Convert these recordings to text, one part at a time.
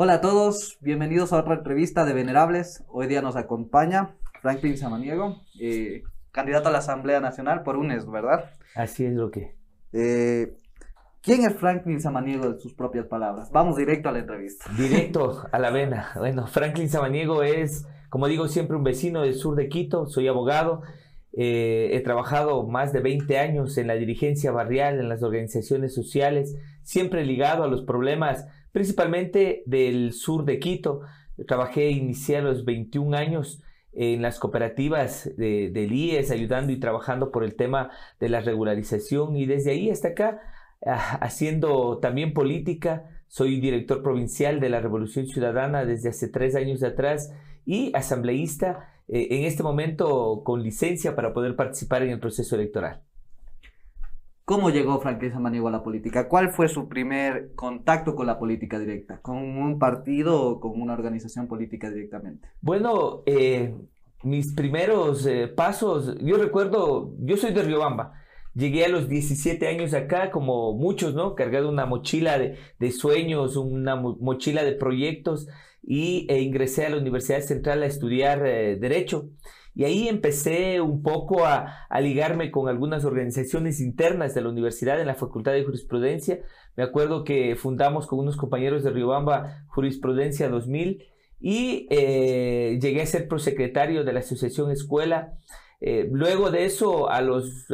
Hola a todos, bienvenidos a otra entrevista de Venerables. Hoy día nos acompaña Franklin Samaniego, eh, candidato a la Asamblea Nacional por UNES, ¿verdad? Así es lo que. Eh, ¿Quién es Franklin Samaniego de sus propias palabras? Vamos directo a la entrevista. Directo a la vena. Bueno, Franklin Samaniego es, como digo, siempre un vecino del sur de Quito. Soy abogado. Eh, he trabajado más de 20 años en la dirigencia barrial, en las organizaciones sociales, siempre ligado a los problemas principalmente del sur de Quito. Trabajé, inicié a los 21 años en las cooperativas de, del IES, ayudando y trabajando por el tema de la regularización y desde ahí hasta acá ah, haciendo también política. Soy director provincial de la Revolución Ciudadana desde hace tres años atrás y asambleísta eh, en este momento con licencia para poder participar en el proceso electoral. ¿Cómo llegó Franklin Samaniego a la política? ¿Cuál fue su primer contacto con la política directa? ¿Con un partido o con una organización política directamente? Bueno, eh, mis primeros eh, pasos, yo recuerdo, yo soy de Riobamba. Llegué a los 17 años acá, como muchos, ¿no? Cargado una mochila de, sueños, una mochila de proyectos y e ingresé a la Universidad Central a estudiar eh, Derecho. Y ahí empecé un poco a, ligarme con algunas organizaciones internas de la universidad en la Facultad de Jurisprudencia. Me acuerdo que fundamos con unos compañeros de Riobamba Jurisprudencia 2000 y eh, llegué a ser prosecretario de la Asociación Escuela. Eh, luego de eso, a los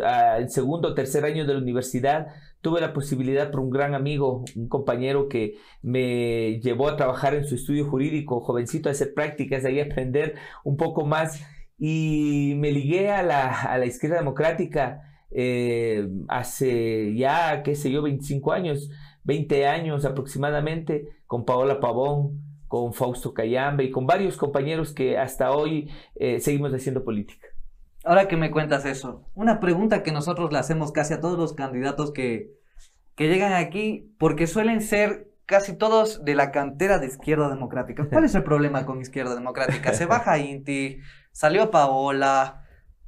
segundo o tercer año de la universidad, tuve la posibilidad por un gran amigo, un compañero que me llevó a trabajar en su estudio jurídico, jovencito, a hacer prácticas, ahí aprender un poco más y me ligué a la, izquierda democrática eh, hace ya, qué sé yo, 25 años, 20 años aproximadamente, con Paola Pavón, con Fausto Cayambe y con varios compañeros que hasta hoy eh, seguimos haciendo política. Ahora que me cuentas eso, una pregunta que nosotros le hacemos casi a todos los candidatos que, que llegan aquí, porque suelen ser casi todos de la cantera de Izquierda Democrática. ¿Cuál es el problema con Izquierda Democrática? Se baja Inti, salió Paola.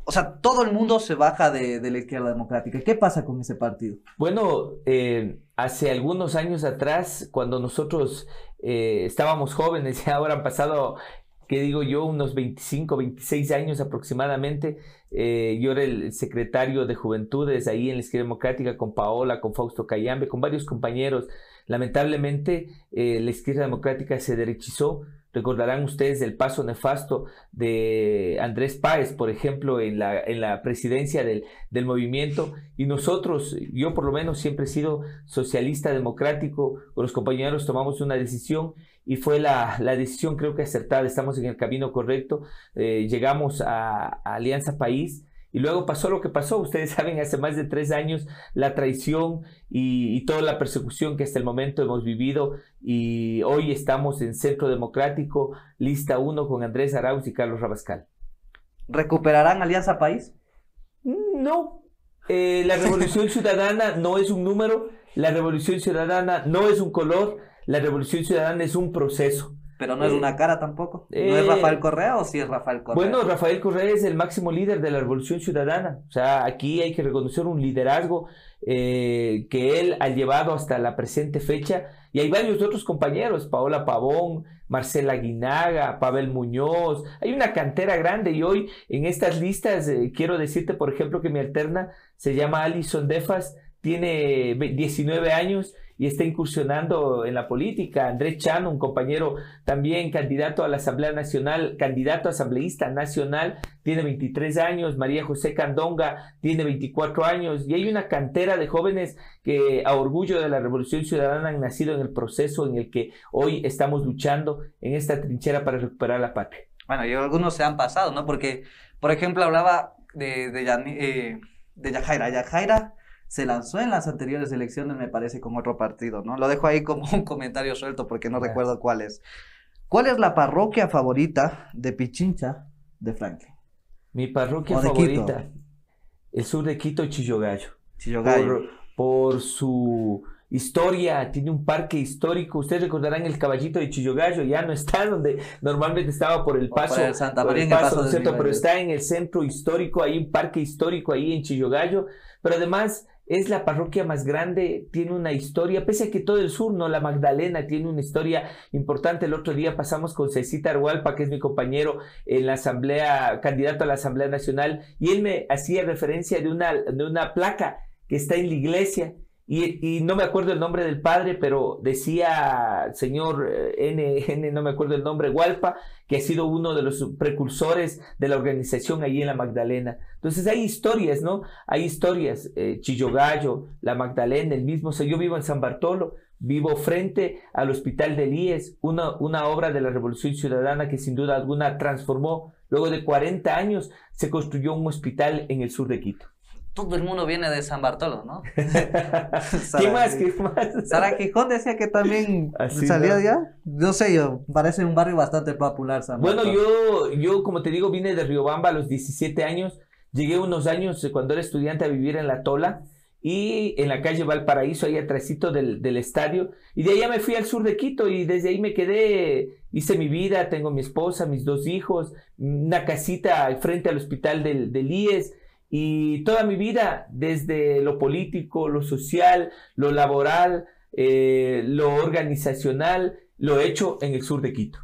O sea, todo el mundo se baja de, la izquierda democrática. ¿Qué pasa con ese partido? Bueno, eh, hace algunos años atrás, cuando nosotros eh, estábamos jóvenes, ahora han pasado, que digo yo, unos 25, 26 años aproximadamente, eh, yo era el secretario de Juventudes ahí en la izquierda democrática con Paola, con Fausto Cayambe, con varios compañeros. Lamentablemente, la izquierda democrática se derechizó Recordarán ustedes el paso nefasto de Andrés Páez, por ejemplo, en la, en la presidencia del, del, movimiento. Y nosotros, yo por lo menos siempre he sido socialista democrático, con los compañeros tomamos una decisión y fue la, la decisión creo que acertada, estamos en el camino correcto, eh, llegamos a, a Alianza País y luego pasó lo que pasó. Ustedes saben, hace más de tres años, la traición y, toda la persecución que hasta el momento hemos vivido. Y hoy estamos en Centro Democrático, lista 1 con Andrés Arauz y Carlos Rabascal. ¿Recuperarán Alianza País? Mm, no. Eh, la Revolución Ciudadana no es un número, la Revolución Ciudadana no es un color, la Revolución Ciudadana es un proceso. Pero no es una eh, cara tampoco. ¿No es eh, Rafael Correa o sí es Rafael Correa? Bueno, Rafael Correa es el máximo líder de la Revolución Ciudadana. O sea, aquí hay que reconocer un liderazgo eh, que él ha llevado hasta la presente fecha. Y hay varios otros compañeros, Paola Pavón, Marcela Guinaga, Pavel Muñoz. Hay una cantera grande y hoy en estas listas quiero decirte, por ejemplo, que mi alterna se llama Alison Defas, tiene 19 años y está incursionando en la política. Andrés Chano, un compañero también candidato a la Asamblea Nacional, candidato asambleísta nacional, tiene 23 años. María José Candonga tiene 24 años. Y hay una cantera de jóvenes que a orgullo de la Revolución Ciudadana han nacido en el proceso en el que hoy estamos luchando en esta trinchera para recuperar la patria. Bueno, y algunos se han pasado, ¿no? Porque, por ejemplo, hablaba de, de, eh, de Yajaira. Yajaira se lanzó en las anteriores elecciones, me parece, con otro partido, ¿no? Lo dejo ahí como un comentario suelto porque no recuerdo cuál es. ¿Cuál es la parroquia favorita de Pichincha de Franklin? Mi parroquia favorita, el sur de Quito, Chillogallo. Chillogallo. Por, por, su historia, tiene un parque histórico. Ustedes recordarán el caballito de Chillogallo, ya no está donde normalmente estaba por el paso. Por Santa María, el paso, Pero está en el centro histórico, hay un parque histórico ahí en Chillogallo. Pero además es la parroquia más grande, tiene una historia, pese a que todo el sur, no, la Magdalena tiene una historia importante. El otro día pasamos con Cecita Arhualpa, que es mi compañero en la asamblea, candidato a la Asamblea Nacional, y él me hacía referencia de una, de una placa que está en la iglesia y, no me acuerdo el nombre del padre, pero decía señor eh, N, N, no me acuerdo el nombre, Hualpa, que ha sido uno de los precursores de la organización allí en la Magdalena. Entonces hay historias, ¿no? Hay historias, eh, Chillogallo, la Magdalena, el mismo, yo vivo en San Bartolo, vivo frente al Hospital de IES, una, una obra de la Revolución Ciudadana que sin duda alguna transformó, luego de 40 años se construyó un hospital en el sur de Quito todo el mundo viene de San Bartolo, ¿no? ¿Qué más? ¿Qué más? Sara Quijón decía que también salía ya. No sé, yo, parece un barrio bastante popular. San bueno, yo, yo, como te digo, vine de Riobamba a los 17 años. Llegué unos años eh, cuando era estudiante a vivir en La Tola y en la calle Valparaíso, ahí atrásito del, del estadio. Y de allá me fui al sur de Quito y desde ahí me quedé, hice mi vida, tengo mi esposa, mis dos hijos, una casita frente al hospital del, del IES y toda mi vida, desde lo político, lo social, lo laboral, eh, lo organizacional, lo he hecho en el sur de Quito.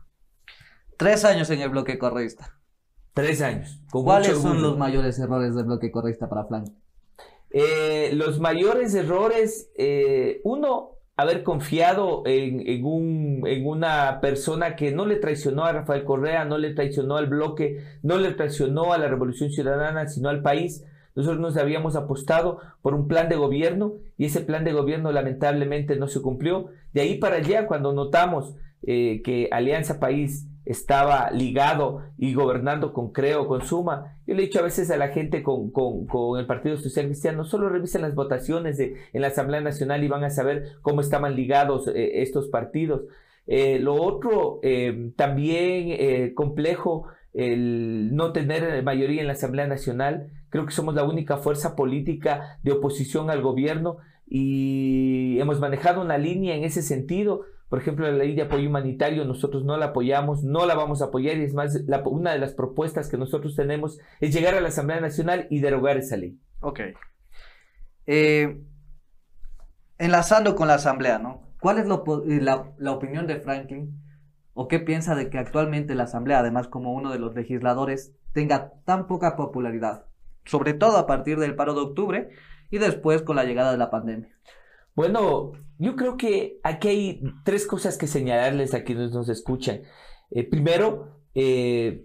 Tres años en el bloque correísta. Tres años. ¿Cuáles son los mayores errores del bloque correísta para Frank? Eh, los mayores errores, eh, uno, haber confiado en, un, en una persona que no le traicionó a Rafael Correa, no le traicionó al bloque, no le traicionó a la Revolución Ciudadana, sino al país. Nosotros nos habíamos apostado por un plan de gobierno y ese plan de gobierno lamentablemente no se cumplió. De ahí para allá, cuando notamos eh, que Alianza País estaba ligado y gobernando con Creo, con Suma. Yo le he dicho a veces a la gente con, con, el Partido Social Cristiano, solo revisen las votaciones de, en la Asamblea Nacional y van a saber cómo estaban ligados eh, estos partidos. Eh, lo otro, eh, también complejo, el no tener mayoría en la Asamblea Nacional. Creo que somos la única fuerza política de oposición al gobierno y hemos manejado una línea en ese sentido por ejemplo, la ley de apoyo humanitario nosotros no la apoyamos, no la vamos a apoyar y es más, una de las propuestas que nosotros tenemos es llegar a la Asamblea Nacional y derogar esa ley. Ok. Eh, enlazando con la Asamblea, ¿no? ¿Cuál es eh, la, opinión de Franklin o qué piensa de que actualmente la Asamblea, además como uno de los legisladores, tenga tan poca popularidad? Sobre todo a partir del paro de octubre y después con la llegada de la pandemia. Bueno, yo creo que aquí hay tres cosas que señalarles a quienes nos escuchan. Eh, primero, eh,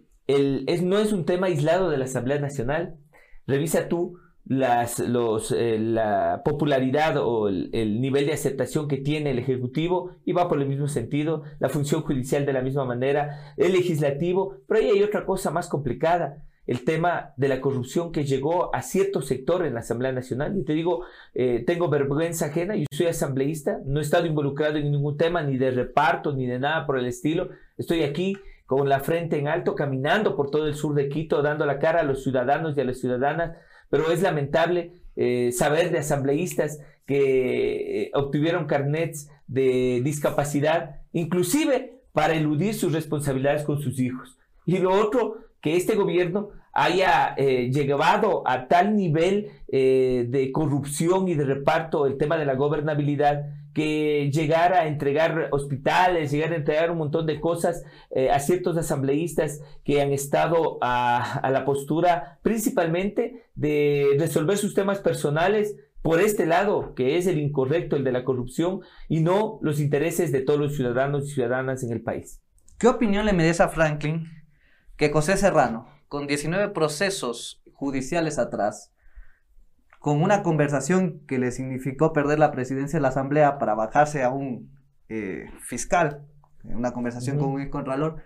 no es un tema aislado de la Asamblea Nacional. Revisa tú las, los, eh, la popularidad o el, el, nivel de aceptación que tiene el Ejecutivo y va por el mismo sentido, la función judicial de la misma manera, el legislativo, pero ahí hay otra cosa más complicada el tema de la corrupción que llegó a cierto sector en la Asamblea Nacional. Y te digo, eh, tengo vergüenza ajena, yo soy asambleísta, no he estado involucrado en ningún tema, ni de reparto, ni de nada por el estilo. Estoy aquí con la frente en alto, caminando por todo el sur de Quito, dando la cara a los ciudadanos y a las ciudadanas, pero es lamentable eh, saber de asambleístas que eh, obtuvieron carnets de discapacidad, inclusive para eludir sus responsabilidades con sus hijos. Y lo otro, que este gobierno haya eh, llegado a tal nivel eh, de corrupción y de reparto el tema de la gobernabilidad que llegar a entregar hospitales, llegar a entregar un montón de cosas eh, a ciertos asambleístas que han estado a, a la postura principalmente de resolver sus temas personales por este lado, que es el incorrecto, el de la corrupción, y no los intereses de todos los ciudadanos y ciudadanas en el país. ¿Qué opinión le merece a Franklin que José Serrano, con 19 procesos judiciales atrás, con una conversación que le significó perder la presidencia de la Asamblea para bajarse a un eh, fiscal, una conversación con un contralor,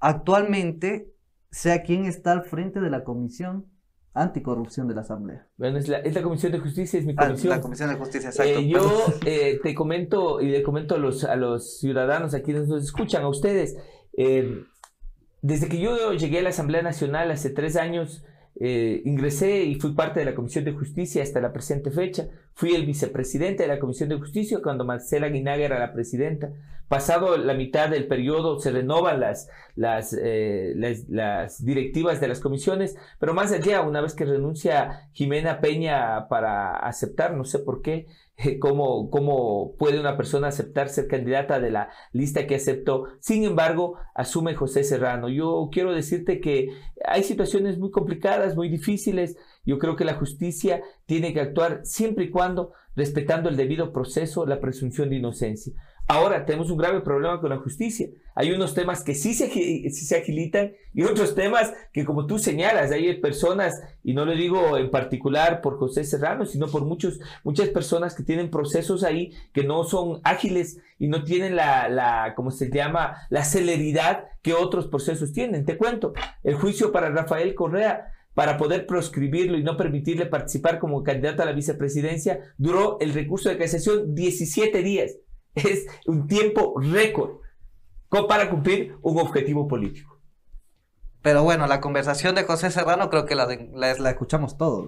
actualmente sea quien está al frente de la comisión anticorrupción de la Asamblea. Bueno, es la, Comisión de Justicia, es mi ah, comisión. la Comisión de Justicia, exacto. Eh, yo eh, te comento y le comento a los, a los ciudadanos aquí quienes nos escuchan, a ustedes, desde que yo llegué a la Asamblea Nacional hace tres años, eh, ingresé y fui parte de la Comisión de Justicia hasta la presente fecha. Fui el vicepresidente de la Comisión de Justicia cuando Marcela Guinaga era la presidenta. Pasado la mitad del periodo se renovan las, las, eh, las, directivas de las comisiones, pero más allá, una vez que renuncia Jimena Peña para aceptar, no sé por qué, cómo, cómo puede una persona aceptar ser candidata de la lista que aceptó. Sin embargo, asume José Serrano. Yo quiero decirte que hay situaciones muy complicadas, muy difíciles. Yo creo que la justicia tiene que actuar siempre y cuando respetando el debido proceso, la presunción de inocencia. Ahora tenemos un grave problema con la justicia. Hay unos temas que sí se, agilitan y otros temas que como tú señalas, hay personas, y no lo digo en particular por José Serrano, sino por muchos, muchas personas que tienen procesos ahí que no son ágiles y no tienen la, la, ¿cómo se llama?, la celeridad que otros procesos tienen. Te cuento, el juicio para Rafael Correa para poder proscribirlo y no permitirle participar como candidato a la vicepresidencia, duró el recurso de casación 17 días es un tiempo récord para cumplir un objetivo político. Pero bueno, la conversación de José Serrano creo que la, la, escuchamos todos.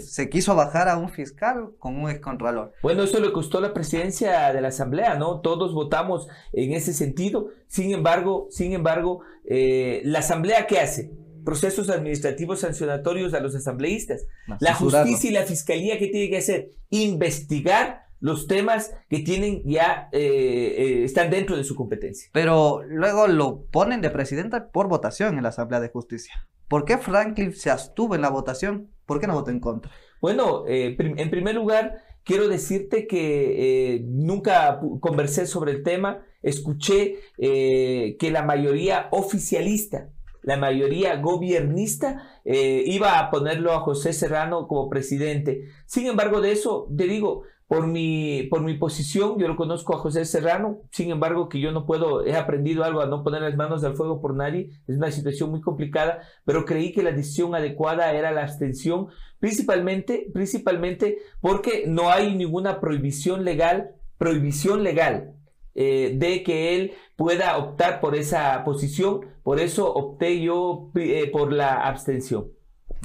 Se quiso bajar a un fiscal con un excontralor. Bueno, eso le costó la presidencia de la Asamblea, ¿no? Todos votamos en ese sentido. Sin embargo, sin embargo, eh, ¿la Asamblea qué hace? Procesos administrativos sancionatorios a los asambleístas. la justicia y la fiscalía, ¿qué tiene que hacer? Investigar los temas que tienen ya eh, eh, están dentro de su competencia. Pero luego lo ponen de presidenta por votación en la Asamblea de Justicia. ¿Por qué Franklin se abstuvo en la votación? ¿Por qué no votó en contra? Bueno, eh, en primer lugar, quiero decirte que nunca conversé sobre el tema. Escuché que la mayoría oficialista la mayoría gobiernista iba a ponerlo a José Serrano como presidente. Sin embargo, de eso te digo, por mi, por mi posición, yo lo conozco a José Serrano, sin embargo que yo no puedo, he aprendido algo a no poner las manos al fuego por nadie, es una situación muy complicada, pero creí que la decisión adecuada era la abstención, principalmente, principalmente porque no hay ninguna prohibición legal, prohibición legal eh, de que él pueda optar por esa posición, por eso opté yo eh, por la abstención.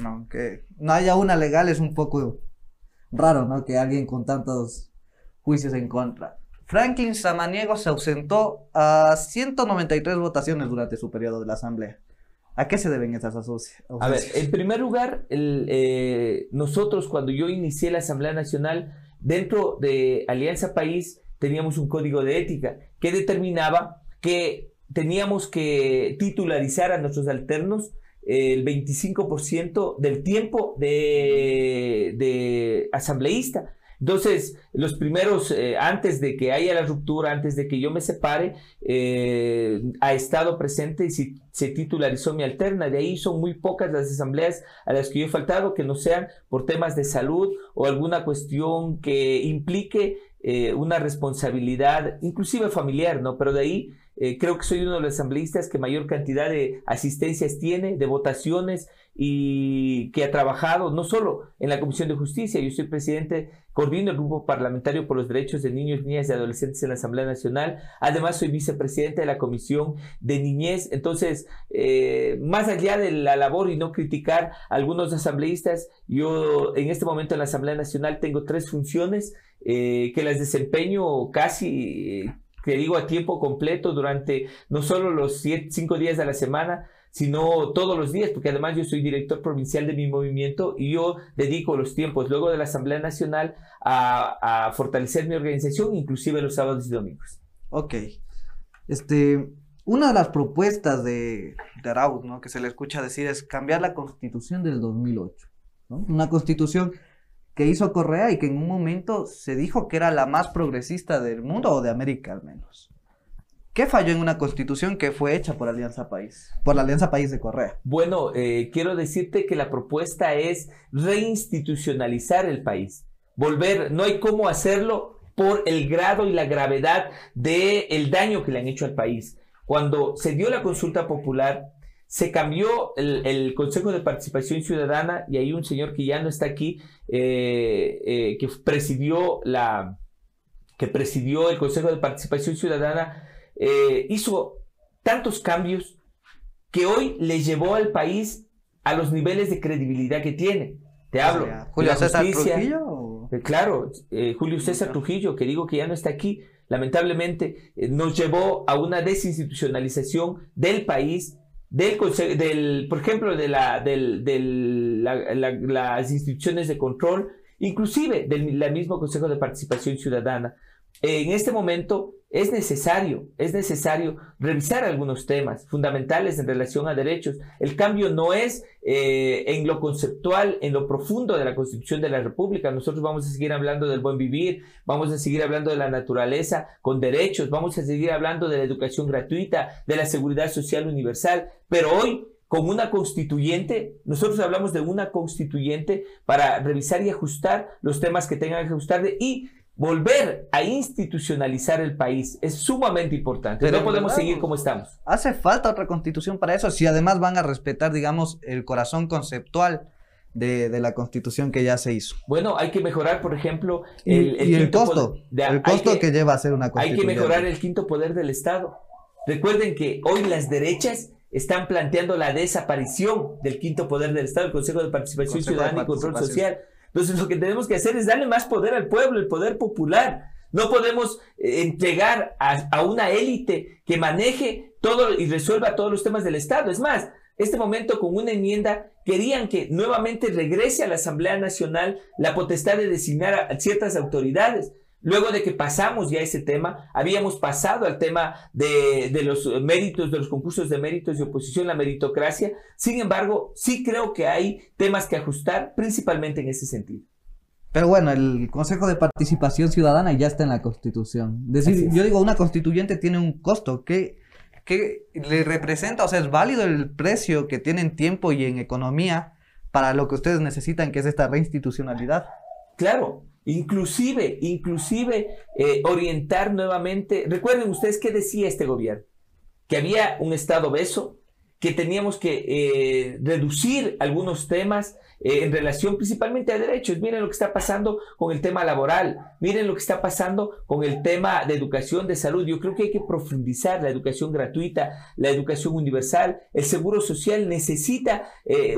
Aunque no haya una legal es un poco raro, ¿no? Que alguien con tantos juicios en contra. Franklin Samaniego se ausentó a 193 votaciones durante su periodo de la Asamblea. ¿A qué se deben esas asociaciones? A ver, en primer lugar, eh, nosotros cuando yo inicié la Asamblea Nacional, dentro de Alianza País teníamos un código de ética que determinaba que teníamos que titularizar a nuestros alternos el 25% del tiempo de, asambleísta. Entonces, los primeros, eh, antes de que haya la ruptura, antes de que yo me separe, eh, ha estado presente y se, se, titularizó mi alterna. De ahí son muy pocas las asambleas a las que yo he faltado, que no sean por temas de salud o alguna cuestión que implique eh, una responsabilidad, inclusive familiar, ¿no? Pero de ahí eh, creo que soy uno de los asambleístas que mayor cantidad de asistencias tiene, de votaciones y que ha trabajado no solo en la Comisión de Justicia, yo soy presidente, coordino el Grupo Parlamentario por los Derechos de Niños, Niñas y Adolescentes en la Asamblea Nacional, además soy vicepresidente de la Comisión de Niñez, entonces, eh, más allá de la labor y no criticar a algunos asambleístas, yo en este momento en la Asamblea Nacional tengo tres funciones eh, que las desempeño casi te digo, a tiempo completo durante no solo los cinco días de la semana, sino todos los días, porque además yo soy director provincial de mi movimiento y yo dedico los tiempos luego de la Asamblea Nacional a, fortalecer mi organización, inclusive los sábados y domingos. Ok. Este, una de las propuestas de, de ¿no? que se le escucha decir es cambiar la constitución del 2008. ¿no? Una constitución que hizo Correa y que en un momento se dijo que era la más progresista del mundo o de América al menos. ¿Qué falló en una constitución que fue hecha por Alianza País, por la Alianza País de Correa? Bueno, eh, quiero decirte que la propuesta es reinstitucionalizar el país, volver, no hay cómo hacerlo por el grado y la gravedad del daño que le han hecho al país. Cuando se dio la consulta popular, se cambió el, Consejo de Participación Ciudadana y hay un señor que ya no está aquí, eh, eh, que presidió la que presidió el Consejo de Participación Ciudadana, eh, hizo tantos cambios que hoy le llevó al país a los niveles de credibilidad que tiene. Te hablo. Julio César Trujillo. Trujillo. Claro, Julio César Trujillo, que digo que ya no está aquí, lamentablemente nos llevó a una desinstitucionalización del país, del, del por ejemplo, de, la, del, las instituciones de control, inclusive del mismo Consejo de Participación Ciudadana. En este momento es necesario, es necesario revisar algunos temas fundamentales en relación a derechos. El cambio no es eh, en lo conceptual, en lo profundo de la Constitución de la República. Nosotros vamos a seguir hablando del buen vivir, vamos a seguir hablando de la naturaleza con derechos, vamos a seguir hablando de la educación gratuita, de la seguridad social universal, pero hoy con una constituyente, nosotros hablamos de una constituyente para revisar y ajustar los temas que tengan que ajustar y volver a institucionalizar el país es sumamente importante. Pero no podemos seguir como estamos. Hace falta otra constitución para eso, si además van a respetar, digamos, el corazón conceptual. De, la constitución que ya se hizo. Bueno, hay que mejorar, por ejemplo, el, el, costo, el costo que, lleva a ser una constitución. Hay que mejorar el quinto poder del Estado. Recuerden que hoy las derechas están planteando la desaparición del quinto poder del Estado, el Consejo de Participación Ciudadana y Control Social. Entonces lo que tenemos que hacer es darle más poder al pueblo, el poder popular. No podemos eh, entregar a, una élite que maneje todo y resuelva todos los temas del Estado. Es más, este momento con una enmienda querían que nuevamente regrese a la Asamblea Nacional la potestad de designar a ciertas autoridades. Luego de que pasamos ya ese tema, habíamos pasado al tema de, los méritos, de los concursos de méritos de oposición, la meritocracia. Sin embargo, sí creo que hay temas que ajustar, principalmente en ese sentido. Pero bueno, el Consejo de Participación Ciudadana ya está en la Constitución. Decir, yo digo, una constituyente tiene un costo que, que le representa, o sea, es válido el precio que tiene en tiempo y en economía para lo que ustedes necesitan, que es esta reinstitucionalidad. Claro, Inclusive, inclusive eh, orientar nuevamente. Recuerden ustedes qué decía este gobierno, que había un Estado obeso, que teníamos que eh, reducir algunos temas eh, en relación principalmente a derechos. Miren lo que está pasando con el tema laboral, miren lo que está pasando con el tema de educación, de salud. Yo creo que hay que profundizar la educación gratuita, la educación universal. El seguro social necesita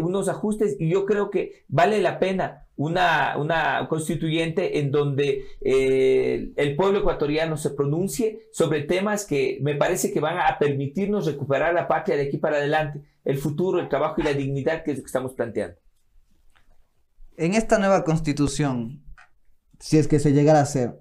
unos ajustes y yo creo que vale la pena una, una constituyente en donde eh, el pueblo ecuatoriano se pronuncie sobre temas que me parece que van a permitirnos recuperar la patria de aquí para adelante, el futuro, el trabajo y la dignidad que es lo que estamos planteando. En esta nueva constitución, si es que se llegara a hacer,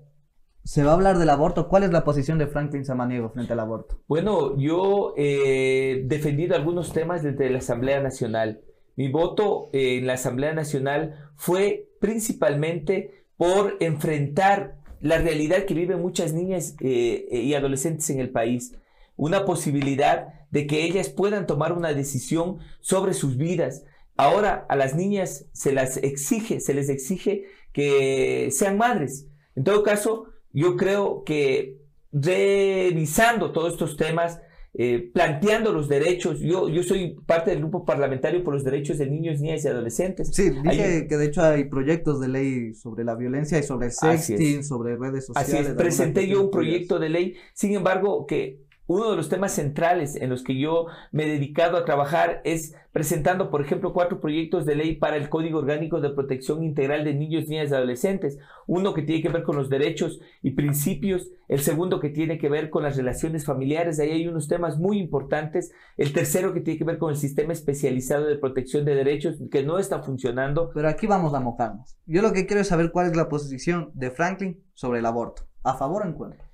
¿Se va a hablar del aborto? ¿Cuál es la posición de Franklin Samaniego frente al aborto? Bueno, yo he defendido algunos temas desde la Asamblea Nacional. Mi voto en la Asamblea Nacional fue principalmente por enfrentar la realidad que viven muchas niñas eh, y adolescentes en el país. Una posibilidad de que ellas puedan tomar una decisión sobre sus vidas. Ahora a las niñas se las exige, se les exige que sean madres. En todo caso, yo creo que revisando todos estos temas, eh, planteando los derechos. Yo, yo soy parte del grupo parlamentario por los derechos de niños, niñas y adolescentes. Sí, dije que de hecho hay proyectos de ley sobre la violencia y sobre sexting, sobre redes sociales. Así es, presenté yo un proyecto de ley, sin embargo, que uno de los temas centrales en los que yo me he dedicado a trabajar es presentando, por ejemplo, cuatro proyectos de ley para el Código Orgánico de Protección Integral de Niños, Niñas y Adolescentes. Uno que tiene que ver con los derechos y principios, el segundo que tiene que ver con las relaciones familiares, ahí hay unos temas muy importantes. El tercero que tiene que ver con el sistema especializado de protección de derechos que no está funcionando. Pero aquí vamos a mojarnos. Yo lo que quiero es saber cuál es la posición de Franklin sobre el aborto. ¿A favor o en contra?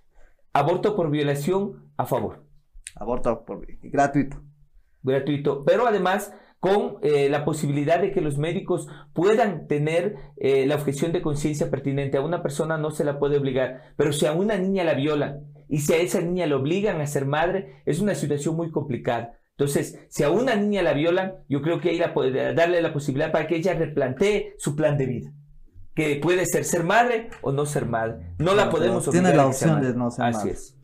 Aborto por violación, a favor. Aborto por gratuito. Gratuito. Pero además con eh, la posibilidad de que los médicos puedan tener eh, la objeción de conciencia pertinente. A una persona no se la puede obligar, pero si a una niña la violan y si a esa niña la obligan a ser madre, es una situación muy complicada. Entonces, si a una niña la violan, yo creo que hay que darle la posibilidad para que ella replantee su plan de vida que puede ser ser madre o no ser madre. No la podemos obligar. Tiene la opción de no ser Así es.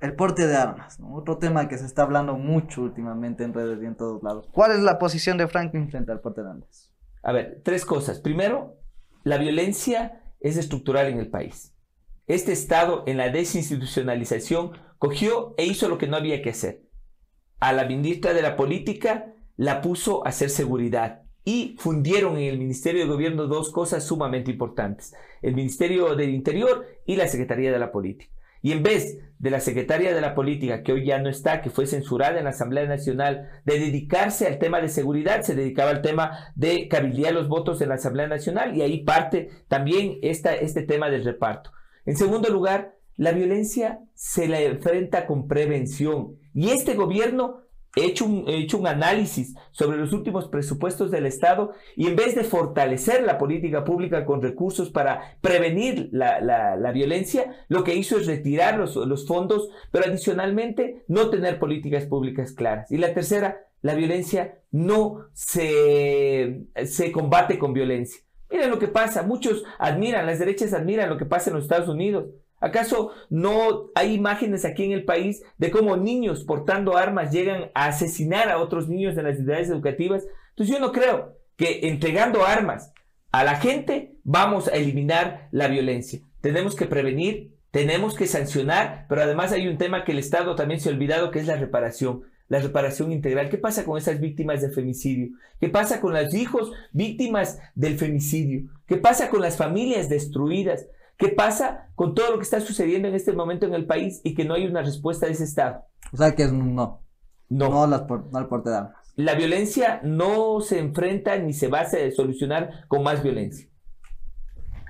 El porte de armas, otro tema que se está hablando mucho últimamente en redes y en todos lados. ¿Cuál es la posición de Franklin frente al porte de armas? A ver, tres cosas. Primero, la violencia es estructural en el país. Este Estado, en la desinstitucionalización, cogió e hizo lo que no había que hacer. A la ministra de la Política la puso a hacer seguridad y fundieron en el Ministerio de Gobierno dos cosas sumamente importantes, el Ministerio del Interior y la Secretaría de la Política. Y en vez de la secretaria de la política, que hoy ya no está, que fue censurada en la Asamblea Nacional, de dedicarse al tema de seguridad, se dedicaba al tema de cabildear los votos en la Asamblea Nacional y ahí parte también esta, este tema del reparto. En segundo lugar, la violencia se la enfrenta con prevención y este gobierno he hecho un, hecho un análisis sobre los últimos presupuestos del Estado y en vez de fortalecer la política pública con recursos para prevenir la, la, violencia, lo que hizo es retirar los, los fondos, pero adicionalmente no tener políticas públicas claras. Y la tercera, la violencia no se, se combate con violencia. Miren lo que pasa, muchos admiran, las derechas admiran lo que pasa en los Estados Unidos. ¿Acaso no hay imágenes aquí en el país de cómo niños portando armas llegan a asesinar a otros niños en las ciudades educativas? Entonces yo no creo que entregando armas a la gente vamos a eliminar la violencia. Tenemos que prevenir, tenemos que sancionar, pero además hay un tema que el Estado también se ha olvidado que es la reparación la reparación integral. ¿Qué pasa con esas víctimas de femicidio? ¿Qué pasa con los hijos víctimas del femicidio? ¿Qué pasa con las familias destruidas? ¿Qué pasa con todo lo que está sucediendo en este momento en el país y que no hay una respuesta de ese Estado? O sea que es un no. No. No, las no al porte de armas. La violencia no se enfrenta ni se va a solucionar con más violencia.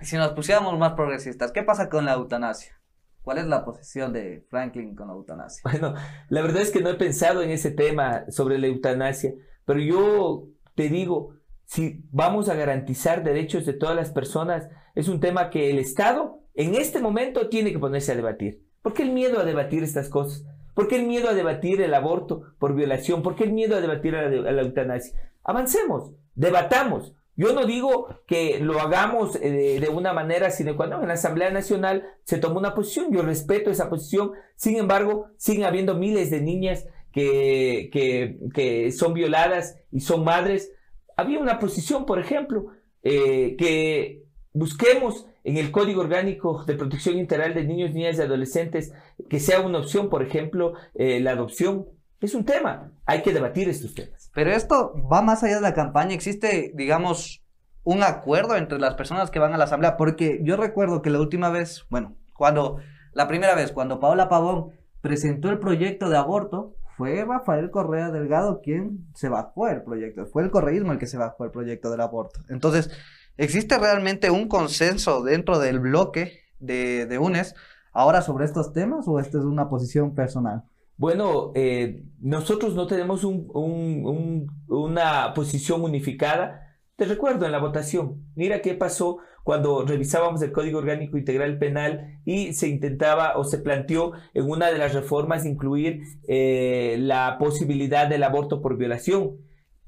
Si nos pusiéramos más progresistas, ¿qué pasa con la eutanasia? ¿Cuál es la posición de Franklin con la eutanasia? Bueno, la verdad es que no he pensado en ese tema sobre la eutanasia, pero yo te digo, si vamos a garantizar derechos de todas las personas, es un tema que el Estado en este momento tiene que ponerse a debatir. ¿Por qué el miedo a debatir estas cosas? ¿Por qué el miedo a debatir el aborto por violación? ¿Por qué el miedo a debatir a la, eutanasia? Avancemos, debatamos. Yo no digo que lo hagamos eh, de, una manera sino cuando en la Asamblea Nacional se tomó una posición, yo respeto esa posición, sin embargo, siguen habiendo miles de niñas que, que, que son violadas y son madres había una posición, por ejemplo, eh, que busquemos en el Código Orgánico de Protección Integral de Niños, Niñas y Adolescentes que sea una opción, por ejemplo, eh, la adopción. Es un tema, hay que debatir estos temas. Pero esto va más allá de la campaña, existe, digamos, un acuerdo entre las personas que van a la asamblea, porque yo recuerdo que la última vez, bueno, cuando, la primera vez, cuando Paola Pavón presentó el proyecto de aborto, fue Rafael Correa Delgado quien se bajó el proyecto, fue el correísmo el que se bajó el proyecto del aborto. Entonces, ¿existe realmente un consenso dentro del bloque de, de UNES ahora sobre estos temas o esta es una posición personal? Bueno, eh, nosotros no tenemos una posición unificada. Te recuerdo en la votación, mira qué pasó cuando revisábamos el Código Orgánico Integral Penal y se intentaba o se planteó en una de las reformas incluir eh, la posibilidad del aborto por violación.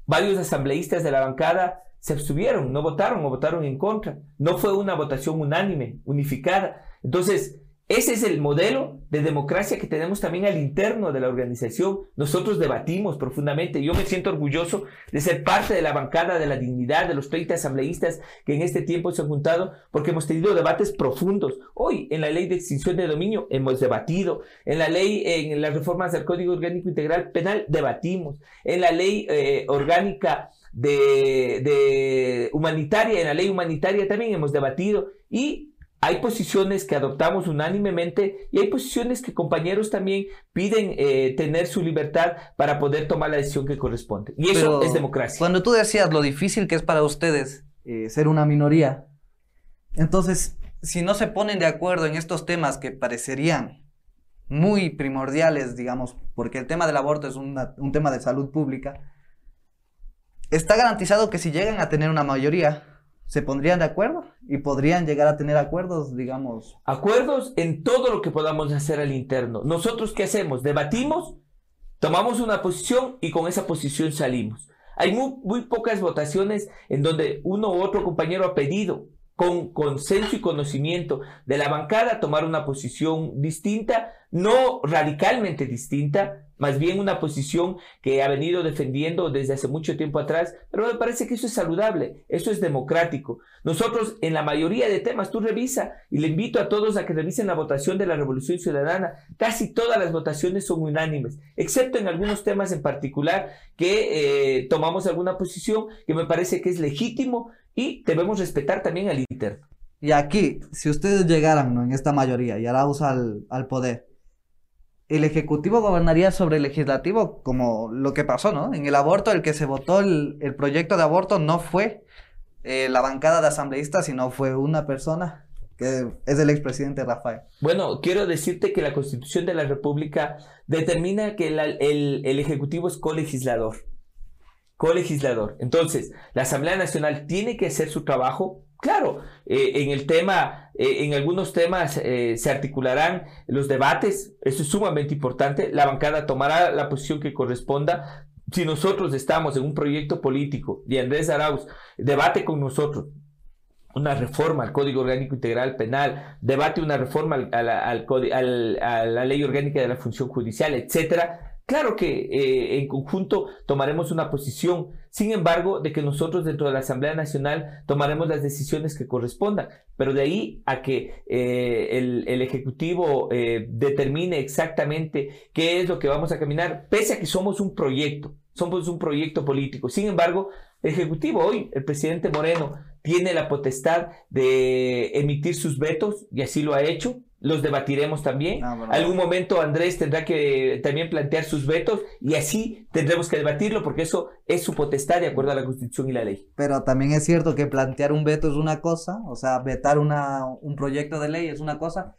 Varios asambleístas de la bancada se abstuvieron, no votaron o votaron en contra. No fue una votación unánime, unificada. Entonces, ese es el modelo de democracia que tenemos también al interno de la organización. Nosotros debatimos profundamente. Yo me siento orgulloso de ser parte de la bancada de la dignidad de los 30 asambleístas que en este tiempo se han juntado porque hemos tenido debates profundos. Hoy en la ley de extinción de dominio hemos debatido. En la ley, en las reformas del Código Orgánico Integral Penal debatimos. En la ley eh, orgánica de, de humanitaria, en la ley humanitaria también hemos debatido. Y hay posiciones que adoptamos unánimemente y hay posiciones que compañeros también piden eh, tener su libertad para poder tomar la decisión que corresponde. Y eso es democracia. Cuando tú decías lo difícil que es para ustedes eh, ser una minoría, entonces, si no se ponen de acuerdo en estos temas que parecerían muy primordiales, digamos, porque el tema del aborto es un tema de salud pública, está garantizado que si llegan a tener una mayoría, se pondrían de acuerdo y podrían llegar a tener acuerdos, digamos. Acuerdos en todo lo que podamos hacer al interno. Nosotros qué hacemos? Debatimos, tomamos una posición y con esa posición salimos. Hay muy, pocas votaciones en donde uno u otro compañero ha pedido con consenso y conocimiento de la bancada tomar una posición distinta, no radicalmente distinta, más bien una posición que ha venido defendiendo desde hace mucho tiempo atrás, pero me parece que eso es saludable, eso es democrático. Nosotros en la mayoría de temas, tú revisa y le invito a todos a que revisen la votación de la Revolución Ciudadana, casi todas las votaciones son unánimes, excepto en algunos temas en particular que eh, tomamos alguna posición que me parece que es legítimo y debemos respetar también al interno. Y aquí, si ustedes llegaran en esta mayoría y Arauz al, al poder, el Ejecutivo gobernaría sobre el Legislativo como lo que pasó, ¿no? En el aborto, el que se votó el, proyecto de aborto no fue eh, la bancada de asambleístas, sino fue una persona que es el expresidente Rafael. Bueno, quiero decirte que la Constitución de la República determina que el, el Ejecutivo es colegislador. Colegislador. Entonces, la Asamblea Nacional tiene que hacer su trabajo Claro, eh, en el tema, eh, en algunos temas eh, se articularán los debates, eso es sumamente importante, la bancada tomará la posición que corresponda. Si nosotros estamos en un proyecto político y Andrés Arauz debate con nosotros una reforma al Código Orgánico Integral Penal, debate una reforma a la ley orgánica de la función judicial, etcétera, Claro que en conjunto tomaremos una posición, sin embargo, de que nosotros dentro de la Asamblea Nacional tomaremos las decisiones que correspondan, pero de ahí a que eh, el, Ejecutivo eh, determine exactamente qué es lo que vamos a caminar, pese a que somos un proyecto, somos un proyecto político. Sin embargo, el Ejecutivo hoy, el presidente Moreno, tiene la potestad de emitir sus vetos y así lo ha hecho los debatiremos también. Ah, Algún momento Andrés tendrá que también plantear sus vetos y así tendremos que debatirlo porque eso es su potestad de acuerdo a la Constitución y la ley. Pero también es cierto que plantear un veto es una cosa, o sea, vetar una, un proyecto de ley es una cosa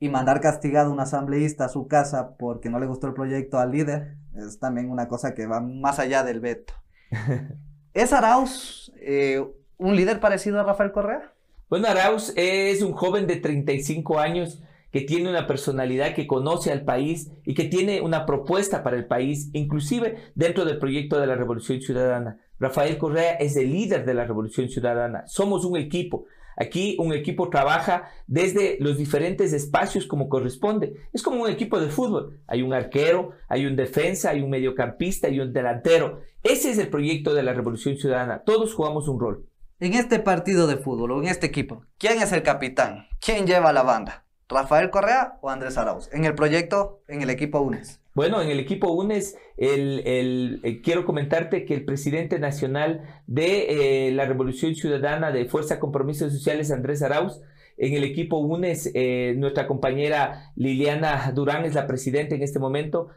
y mandar castigado a un asambleísta a su casa porque no le gustó el proyecto al líder es también una cosa que va más allá del veto. ¿Es Arauz eh, un líder parecido a Rafael Correa? Bueno, Arauz es un joven de 35 años que tiene una personalidad que conoce al país y que tiene una propuesta para el país, inclusive dentro del proyecto de la Revolución Ciudadana. Rafael Correa es el líder de la Revolución Ciudadana. Somos un equipo. Aquí un equipo trabaja desde los diferentes espacios como corresponde. Es como un equipo de fútbol. Hay un arquero, hay un defensa, hay un mediocampista y un delantero. Ese es el proyecto de la Revolución Ciudadana. Todos jugamos un rol. En este partido de fútbol o en este equipo, ¿quién es el capitán? ¿Quién lleva la banda? ¿Rafael Correa o Andrés Arauz? En el proyecto, en el equipo UNES. Bueno, en el equipo UNES, el, eh, quiero comentarte que el presidente nacional de eh, la Revolución Ciudadana de Fuerza Compromisos Sociales, Andrés Arauz, en el equipo UNES, eh, nuestra compañera Liliana Durán es la presidenta en este momento.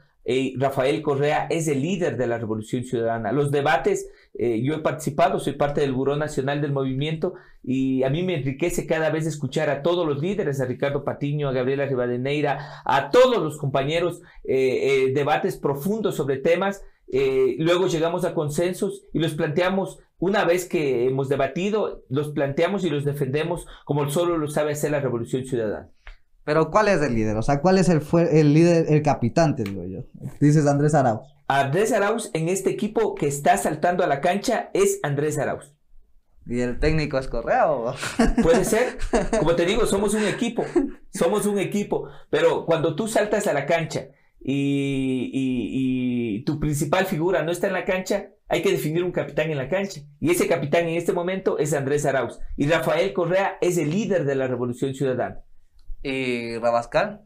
Rafael Correa es el líder de la Revolución Ciudadana. Los debates eh, yo he participado, soy parte del Buró Nacional del Movimiento y a mí me enriquece cada vez escuchar a todos los líderes, a Ricardo Patiño, a Gabriela Rivadeneira, a todos los compañeros, eh, eh, debates profundos sobre temas. luego llegamos a consensos y los planteamos una vez que hemos debatido, los planteamos y los defendemos como solo lo sabe hacer la Revolución Ciudadana. Pero ¿cuál es el líder? O sea, ¿cuál es el, el líder, el capitán, digo yo? Dices Andrés Arauz. Andrés Arauz en este equipo que está saltando a la cancha es Andrés Arauz. ¿Y el técnico es Correa o...? Puede ser. Como te digo, somos un equipo. Somos un equipo. Pero cuando tú saltas a la cancha y, y, tu principal figura no está en la cancha, hay que definir un capitán en la cancha. Y ese capitán en este momento es Andrés Arauz. Y Rafael Correa es el líder de la Revolución Ciudadana. ¿Y Rabascal?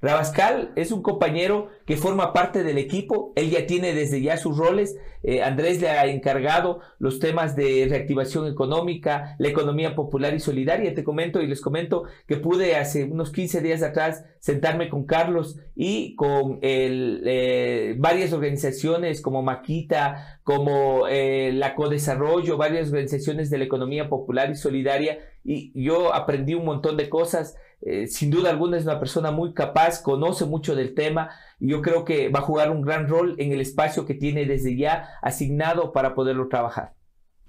Rabascal es un compañero que forma parte del equipo, él ya tiene desde ya sus roles, eh, Andrés le ha encargado los temas de reactivación económica, la economía popular y solidaria, te comento y les comento que pude hace unos 15 días atrás sentarme con Carlos y con el, eh, varias organizaciones como Maquita, como eh, la Codesarrollo, varias organizaciones de la economía popular y solidaria y yo aprendí un montón de cosas. Eh, sin duda alguna es una persona muy capaz, conoce mucho del tema y yo creo que va a jugar un gran rol en el espacio que tiene desde ya asignado para poderlo trabajar.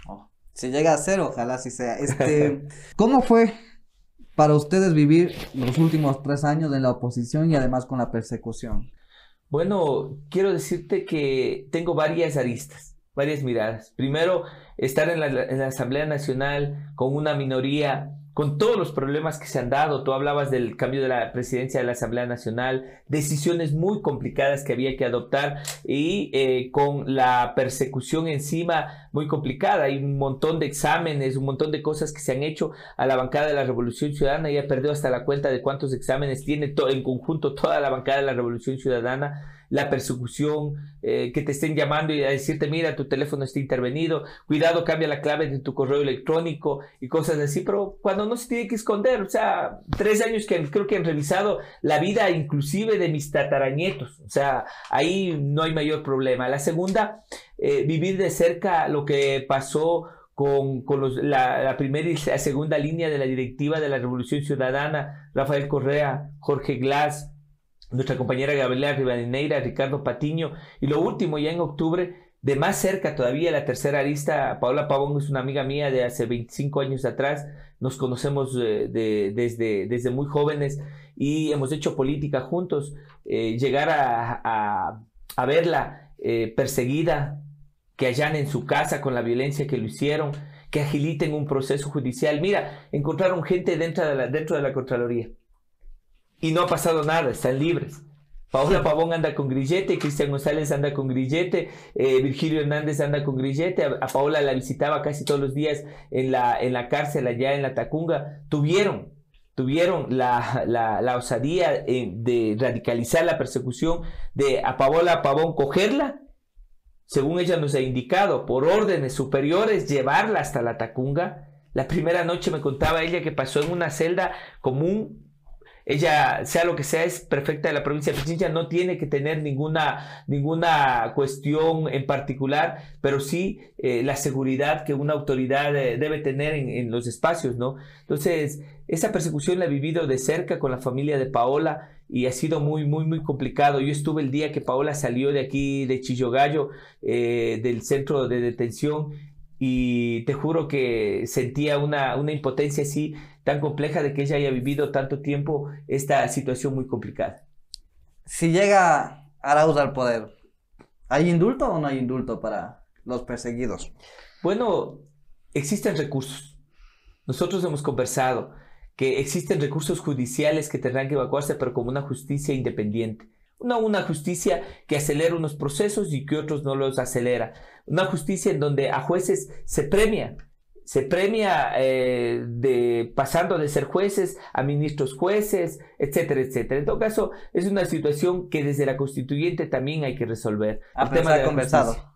Oh, si llega a ser, ojalá si sea. Este, ¿Cómo fue para ustedes vivir los últimos tres años en la oposición y además con la persecución? Bueno, quiero decirte que tengo varias aristas, varias miradas. Primero, estar en la, Asamblea Nacional con una minoría con todos los problemas que se han dado. Tú hablabas del cambio de la presidencia de la Asamblea Nacional, decisiones muy complicadas que había que adoptar y eh, con la persecución encima muy complicada. Hay un montón de exámenes, un montón de cosas que se han hecho a la bancada de la Revolución Ciudadana. Ya perdió hasta la cuenta de cuántos exámenes tiene en conjunto toda la bancada de la Revolución Ciudadana la persecución, eh, que te estén llamando y a decirte, mira, tu teléfono está intervenido, cuidado, cambia la clave de tu correo electrónico y cosas así, pero cuando no se tiene que esconder, o sea, tres años que creo que han revisado la vida inclusive de mis tatarañetos, o sea, ahí no hay mayor problema. La segunda, eh, vivir de cerca lo que pasó con, la, la, primera y la segunda línea de la directiva de la Revolución Ciudadana, Rafael Correa, Jorge Glass, nuestra compañera Gabriela Rivadeneira, Ricardo Patiño, y lo último, ya en octubre, de más cerca todavía, la tercera arista, Paola Pavón es una amiga mía de hace 25 años atrás, nos conocemos eh, desde, desde muy jóvenes y hemos hecho política juntos, eh, llegar a, a, verla perseguida, que en su casa con la violencia que lo hicieron, que agiliten un proceso judicial. Mira, encontraron gente dentro de la, dentro de la Contraloría y no ha pasado nada, están libres. Paola Pavón anda con grillete, Cristian González anda con grillete, eh, Virgilio Hernández anda con grillete, a, Paola la visitaba casi todos los días en la, en la cárcel allá en la Tacunga. Tuvieron, tuvieron la, la, osadía de radicalizar la persecución, de a Paola Pavón cogerla, según ella nos ha indicado, por órdenes superiores, llevarla hasta la Tacunga. La primera noche me contaba ella que pasó en una celda común ella, sea lo que sea, es perfecta de la provincia de Pichincha, no tiene que tener ninguna, ninguna cuestión en particular, pero sí eh, la seguridad que una autoridad eh, debe tener en, los espacios, ¿no? Entonces, esa persecución la he vivido de cerca con la familia de Paola y ha sido muy, muy, muy complicado. Yo estuve el día que Paola salió de aquí, de Chillogallo, eh, del centro de detención, y te juro que sentía una, una impotencia así tan compleja de que ella haya vivido tanto tiempo esta situación muy complicada. Si llega Arauz al poder, ¿hay indulto o no hay indulto para los perseguidos? Bueno, existen recursos. Nosotros hemos conversado que existen recursos judiciales que tendrán que evacuarse, pero como una justicia independiente. No una justicia que acelera unos procesos y que otros no los acelera. Una justicia en donde a jueces se premia se premia eh, de pasando de ser jueces a ministros jueces, etcétera, etcétera. En todo caso, es una situación que desde la constituyente también hay que resolver. el tema de conversado.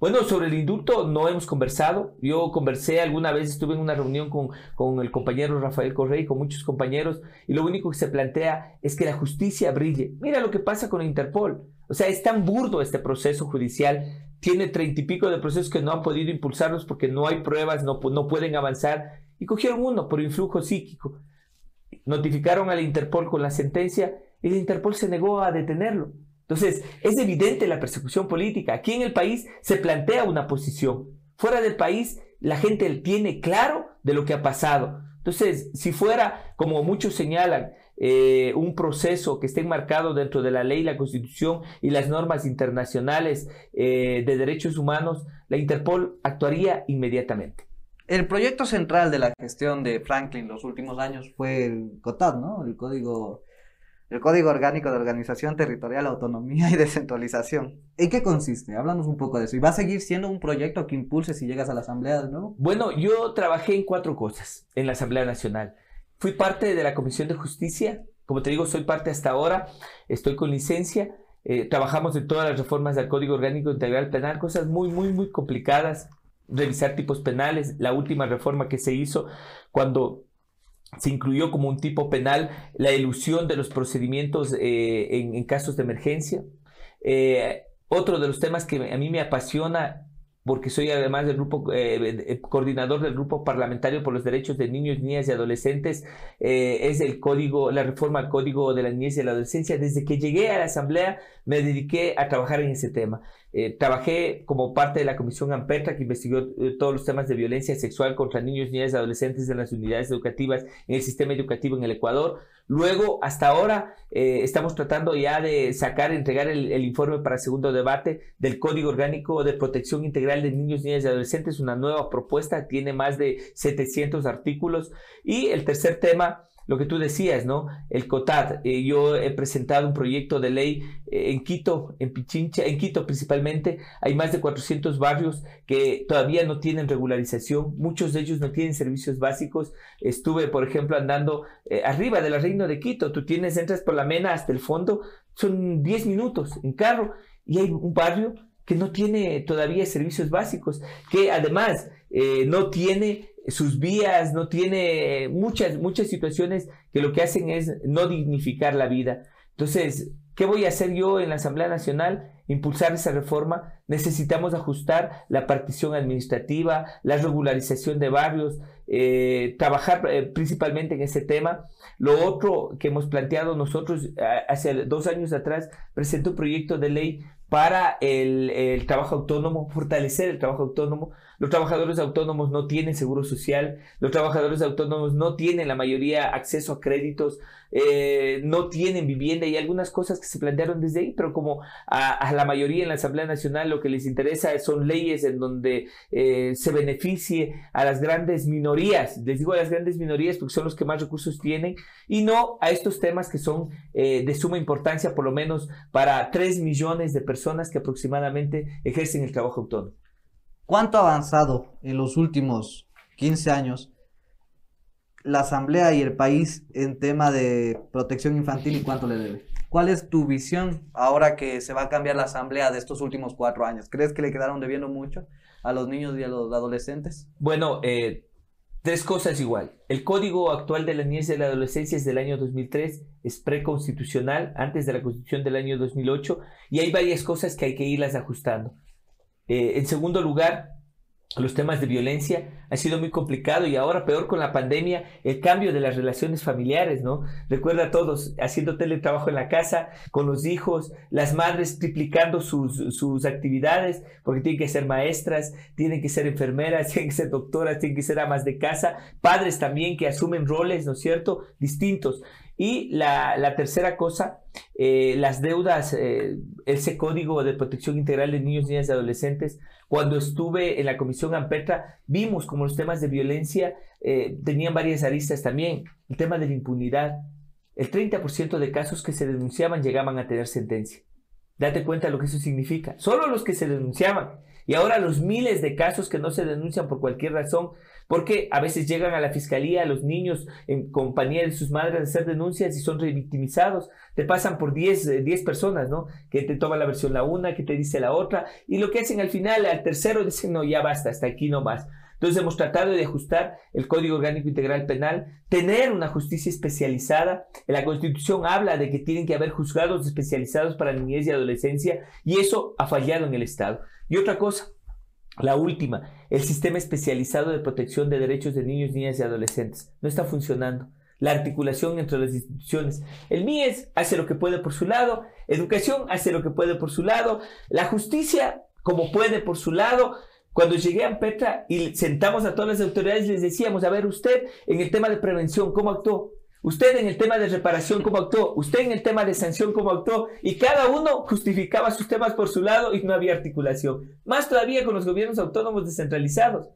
Bueno, sobre el indulto no hemos conversado. Yo conversé alguna vez, estuve en una reunión con, con el compañero Rafael Correa y con muchos compañeros, y lo único que se plantea es que la justicia brille. Mira lo que pasa con Interpol. O sea, es tan burdo este proceso judicial tiene treinta y pico de procesos que no han podido impulsarlos porque no hay pruebas, no, no pueden avanzar, y cogieron uno por influjo psíquico. Notificaron al Interpol con la sentencia y el Interpol se negó a detenerlo. Entonces, es evidente la persecución política. Aquí en el país se plantea una posición. Fuera del país, la gente tiene claro de lo que ha pasado. Entonces, si fuera, como muchos señalan, eh, un proceso que esté enmarcado dentro de la ley, la constitución y las normas internacionales eh, de derechos humanos, la Interpol actuaría inmediatamente. El proyecto central de la gestión de Franklin los últimos años fue el COTAD, ¿no? El Código, el Código Orgánico de Organización Territorial, Autonomía y Descentralización. ¿En qué consiste? Háblanos un poco de eso. ¿Y va a seguir siendo un proyecto que impulse si llegas a la Asamblea de nuevo? Bueno, yo trabajé en cuatro cosas en la Asamblea Nacional. Fui parte de la Comisión de Justicia, como te digo, soy parte hasta ahora, estoy con licencia, eh, trabajamos en todas las reformas del Código Orgánico Integral Penal, cosas muy, muy, muy complicadas, revisar tipos penales, la última reforma que se hizo cuando se incluyó como un tipo penal la ilusión de los procedimientos eh, en, casos de emergencia. Eh, otro de los temas que a mí me apasiona porque soy además del grupo eh, coordinador del grupo parlamentario por los derechos de niños, niñas y adolescentes, eh, es el código, la reforma al código de la niñez y la adolescencia. Desde que llegué a la asamblea me dediqué a trabajar en ese tema. Eh, trabajé como parte de la Comisión Amperta que investigó eh, todos los temas de violencia sexual contra niños, niñas y adolescentes en las unidades educativas, en el sistema educativo en el Ecuador. Luego, hasta ahora, eh, estamos tratando ya de sacar, entregar el, el, informe para segundo debate del Código Orgánico de Protección Integral de Niños, Niñas y Adolescentes, una nueva propuesta, tiene más de 700 artículos. Y el tercer tema lo que tú decías, ¿no? El COTAD. Eh, yo he presentado un proyecto de ley eh, en Quito, en Pichincha, en Quito principalmente. Hay más de 400 barrios que todavía no tienen regularización. Muchos de ellos no tienen servicios básicos. Estuve, por ejemplo, andando eh, arriba de la Reina de Quito. Tú tienes, entras por la Mena hasta el fondo. Son 10 minutos en carro y hay un barrio que no tiene todavía servicios básicos, que además no tiene sus vías, no tiene muchas, muchas situaciones que lo que hacen es no dignificar la vida. Entonces, ¿qué voy a hacer yo en la Asamblea Nacional? Impulsar esa reforma. Necesitamos ajustar la partición administrativa, la regularización de barrios, eh, trabajar eh, principalmente en ese tema. Lo otro que hemos planteado nosotros hace dos años atrás, presenté un proyecto de ley para el, el, trabajo autónomo, fortalecer el trabajo autónomo. Los trabajadores autónomos no tienen seguro social, los trabajadores autónomos no tienen la mayoría acceso a créditos, eh, no tienen vivienda y algunas cosas que se plantearon desde ahí, pero como a, la mayoría en la Asamblea Nacional lo que les interesa son leyes en donde eh, se beneficie a las grandes minorías, les digo a las grandes minorías porque son los que más recursos tienen, y no a estos temas que son eh, de suma importancia, por lo menos para 3 millones de personas que aproximadamente ejercen el trabajo autónomo. ¿Cuánto ha avanzado en los últimos 15 años la Asamblea y el país en tema de protección infantil y cuánto le debe? ¿Cuál es tu visión ahora que se va a cambiar la Asamblea de estos últimos cuatro años? ¿Crees que le quedaron debiendo mucho a los niños y a los adolescentes? Bueno, eh, tres cosas igual. El Código actual de la niñez y la adolescencia es del año 2003, es preconstitucional, antes de la Constitución del año 2008, y hay varias cosas que hay que irlas ajustando. Eh, en segundo lugar, los temas de violencia ha sido muy complicado y ahora peor con la pandemia, el cambio de las relaciones familiares, ¿no? Recuerda a todos haciendo teletrabajo en la casa, con los hijos, las madres triplicando sus, sus actividades, porque tienen que ser maestras, tienen que ser enfermeras, tienen que ser doctoras, tienen que ser amas de casa, padres también que asumen roles, ¿no es cierto?, distintos. Y la, tercera cosa, eh, las deudas, eh, ese código de protección integral de niños, niñas y adolescentes, cuando estuve en la comisión Ampetra, vimos como los temas de violencia eh, tenían varias aristas también. El tema de la impunidad, el 30% de casos que se denunciaban llegaban a tener sentencia. Date cuenta lo que eso significa. Solo los que se denunciaban. Y ahora los miles de casos que no se denuncian por cualquier razón porque a veces llegan a la fiscalía los niños en compañía de sus madres a hacer denuncias y son revictimizados. Te pasan por 10, 10 eh, personas, ¿no? Que te toman la versión la una, que te dice la otra, y lo que hacen al final, al tercero, dicen, no, ya basta, hasta aquí no más. Entonces hemos tratado de ajustar el Código Orgánico Integral Penal, tener una justicia especializada. La Constitución habla de que tienen que haber juzgados especializados para niñez y adolescencia y eso ha fallado en el Estado. Y otra cosa, la última, el sistema especializado de protección de derechos de niños, niñas y adolescentes. No está funcionando. La articulación entre las instituciones. El MIES hace lo que puede por su lado, educación hace lo que puede por su lado, la justicia como puede por su lado. Cuando llegué a Petra y sentamos a todas las autoridades, les decíamos, a ver, usted en el tema de prevención, ¿cómo actuó? Usted en el tema de reparación, ¿cómo actuó? Usted en el tema de sanción, ¿cómo actuó? Y cada uno justificaba sus temas por su lado y no había articulación. Más todavía con los gobiernos autónomos descentralizados.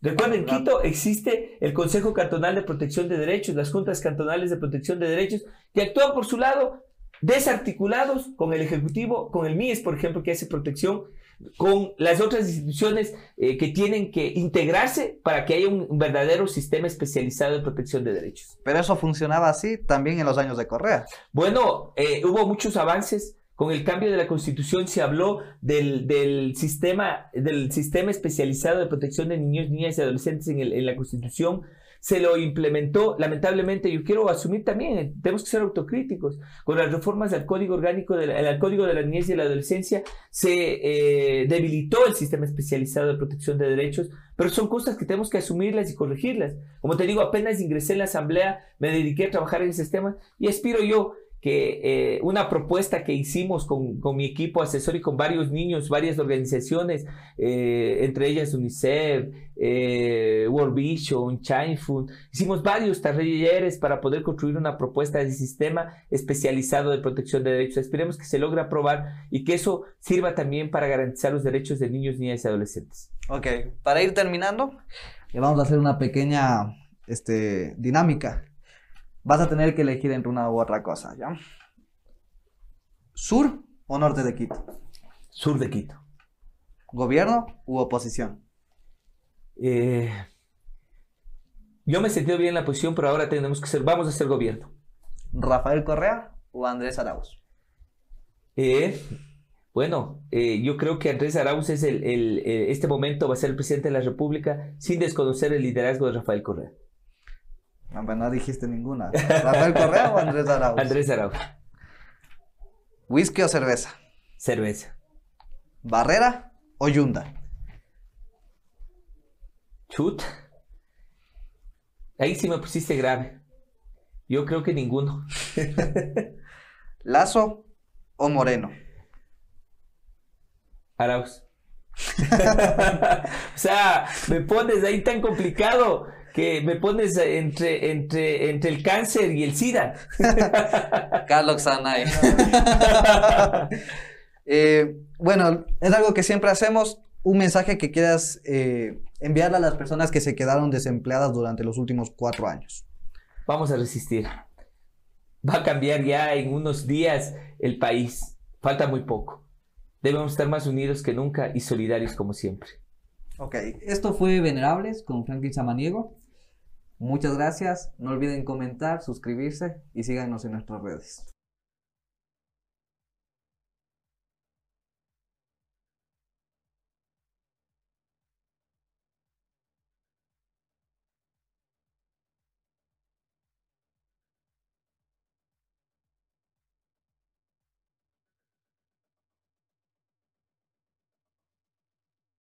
Recuerden, en Quito existe el Consejo Cantonal de Protección de Derechos, las juntas cantonales de protección de derechos, que actúan por su lado, desarticulados con el Ejecutivo, con el MIES, por ejemplo, que hace protección, con las otras instituciones eh, que tienen que integrarse para que haya un, verdadero sistema especializado de protección de derechos. Pero eso funcionaba así también en los años de Correa. Bueno, eh, hubo muchos avances. Con el cambio de la constitución se habló del, del, sistema, del sistema especializado de protección de niños, niñas y adolescentes en, el, en la constitución se lo implementó. Lamentablemente, yo quiero asumir también, eh, tenemos que ser autocríticos. Con las reformas del Código Orgánico, del Código de la Niñez y la Adolescencia, se eh, debilitó el sistema especializado de protección de derechos, pero son cosas que tenemos que asumirlas y corregirlas. Como te digo, apenas ingresé en la Asamblea, me dediqué a trabajar en ese sistema y aspiro yo que eh, una propuesta que hicimos con, con, mi equipo asesor y con varios niños, varias organizaciones, eh, entre ellas UNICEF, eh, World Vision, China Fund, hicimos varios talleres para poder construir una propuesta de sistema especializado de protección de derechos. Esperemos que se logre aprobar y que eso sirva también para garantizar los derechos de niños, niñas y adolescentes. Ok, para ir terminando, le vamos a hacer una pequeña este, dinámica vas a tener que elegir entre una u otra cosa, ¿ya? ¿Sur o norte de Quito? Sur de Quito. ¿Gobierno u oposición? Eh, yo me he sentido bien en la posición, pero ahora tenemos que ser, vamos a ser gobierno. ¿Rafael Correa o Andrés Arauz? Eh, bueno, eh, yo creo que Andrés Arauz es el, este momento va a ser el presidente de la República sin desconocer el liderazgo de Rafael Correa. No, no dijiste ninguna. ¿Rafael Correa o Andrés Arauz? Andrés Arauz. ¿Whisky o cerveza? Cerveza. ¿Barrera o Yunda? Chut. Ahí sí me pusiste grave. Yo creo que ninguno. ¿Lazo o Moreno? Arauz. o sea, me pones ahí tan complicado que me pones entre, entre, entre el cáncer y el SIDA. Carlos Sanay. Eh, bueno, es algo que siempre hacemos. Un mensaje que quieras eh, enviarle a las personas que se quedaron desempleadas durante los últimos cuatro años. Vamos a resistir. Va a cambiar ya en unos días el país. Falta muy poco. Debemos estar más unidos que nunca y solidarios como siempre. Ok, esto fue Venerables con Franklin Samaniego. Muchas gracias. No olviden comentar, suscribirse y síganos en nuestras redes.